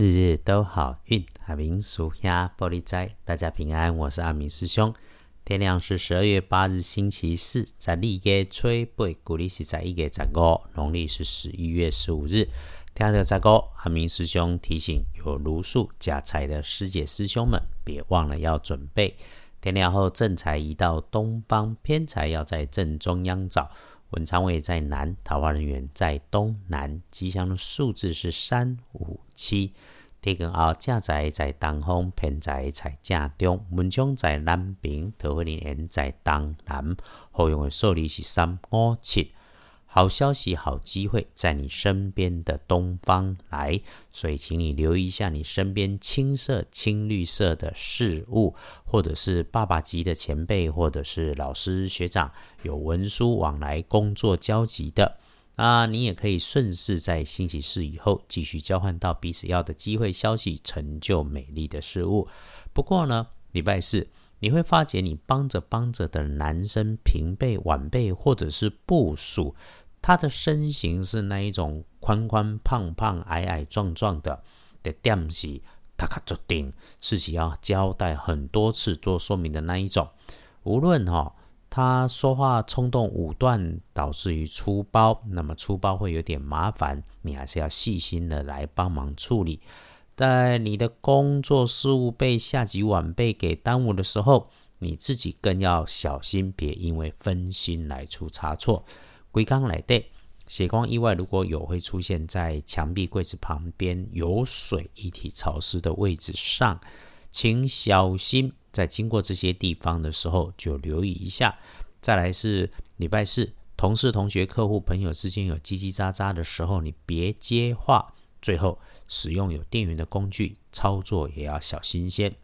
日日都好运，阿明属下玻璃斋，大家平安，我是阿明师兄。天亮是十二月八日，星期四，在立月吹背，古历是在一月十五，农历是十一月十五日。听到这个，阿明师兄提醒有如数加财的师姐师兄们，别忘了要准备。天亮后正财移到东方，偏财要在正中央找。文昌位在南，桃花人员在东南，吉祥的数字是三五七。天根后正在在东方，偏在在正中，文昌在南边，桃花人员在东南。好用的数字是三五七。好消息、好机会在你身边的东方来，所以请你留意一下你身边青色、青绿色的事物，或者是爸爸级的前辈，或者是老师学长有文书往来、工作交集的，那你也可以顺势在星期四以后继续交换到彼此要的机会、消息、成就美丽的事物。不过呢，礼拜四你会发觉你帮着帮着的男生平辈、晚辈，或者是部属。他的身形是那一种宽宽胖胖、矮矮壮壮的的点是他卡决定事情要交代很多次做说明的那一种。无论哈他说话冲动武断，导致于出包，那么出包会有点麻烦，你还是要细心的来帮忙处理。在你的工作事务被下级晚辈给耽误的时候，你自己更要小心，别因为分心来出差错。龟缸来对血光意外，如果有会出现在墙壁柜子旁边有水、一体潮湿的位置上，请小心。在经过这些地方的时候，就留意一下。再来是礼拜四，同事、同学、客户、朋友之间有叽叽喳喳的时候，你别接话。最后，使用有电源的工具操作也要小心些。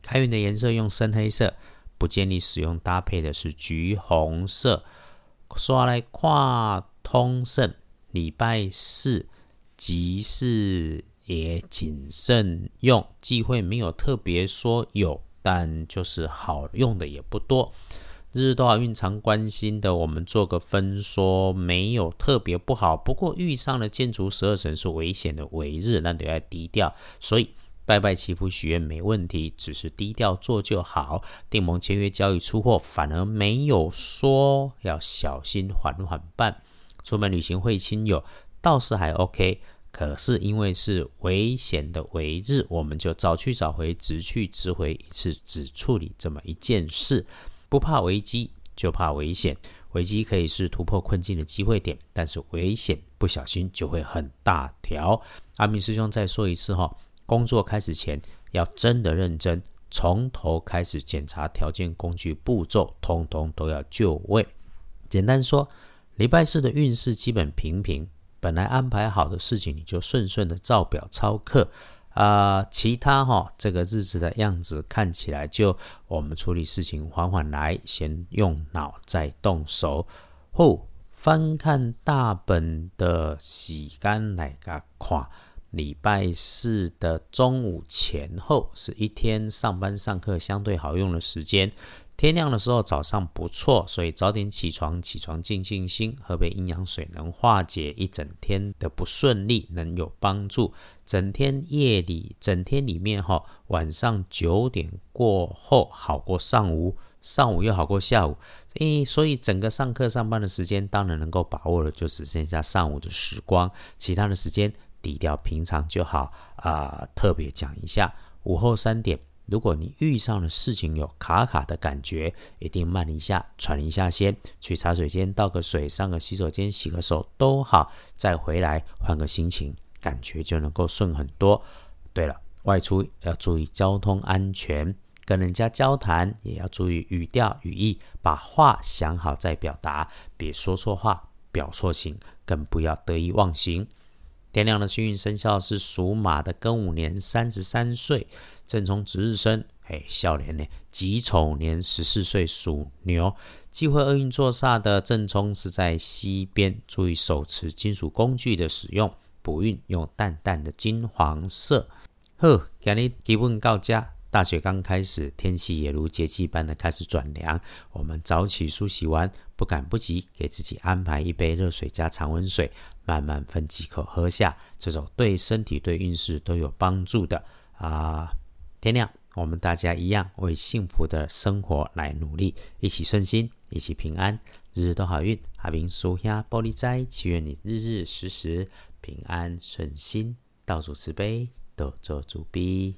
开运的颜色用深黑色，不建议使用搭配的是橘红色。说来跨通胜，礼拜四集市也谨慎用，忌讳没有特别说有，但就是好用的也不多。日日都好运常关心的，我们做个分说，没有特别不好。不过遇上了建筑十二神是危险的尾日，那得要低调。所以。拜拜祈福许愿没问题，只是低调做就好。订盟签约交易出货，反而没有说要小心缓缓办。出门旅行会亲友倒是还 OK，可是因为是危险的为日，我们就早去早回，直去直回，一次只处理这么一件事。不怕危机，就怕危险。危机可以是突破困境的机会点，但是危险不小心就会很大条。阿明师兄再说一次哈。工作开始前要真的认真，从头开始检查条件、工具、步骤，通通都要就位。简单说，礼拜四的运势基本平平，本来安排好的事情你就顺顺的照表操课啊。其他哈，这个日子的样子看起来就我们处理事情缓缓来，先用脑再动手。后翻看大本的洗干来个看。礼拜四的中午前后是一天上班上课相对好用的时间。天亮的时候早上不错，所以早点起床，起床静静心，喝杯阴阳水，能化解一整天的不顺利，能有帮助。整天夜里，整天里面哈，晚上九点过后好过上午，上午又好过下午。诶，所以整个上课上班的时间，当然能够把握的，就只剩下上午的时光，其他的时间。低调平常就好啊！特别讲一下，午后三点，如果你遇上了事情有卡卡的感觉，一定慢一下，喘一下先，去茶水间倒个水，上个洗手间洗个手都好，再回来换个心情，感觉就能够顺很多。对了，外出要注意交通安全，跟人家交谈也要注意语调语义，把话想好再表达，别说错话，表错情，更不要得意忘形。天亮的幸运生肖是属马的庚午年三十三岁，正冲值日生，哎，笑脸呢？己丑年十四岁属牛，忌讳厄运座煞的正冲是在西边，注意手持金属工具的使用。补运用淡淡的金黄色。呵，今日基本到家，大雪刚开始，天气也如节气般的开始转凉。我们早起梳洗完，不赶不急，给自己安排一杯热水加常温水，慢慢分几口喝下。这种对身体、对运势都有帮助的啊！天亮，我们大家一样为幸福的生活来努力，一起顺心，一起平安，日日都好运。阿明叔兄玻璃斋，祈愿你日日时时平安顺心，道主慈悲，多做主逼。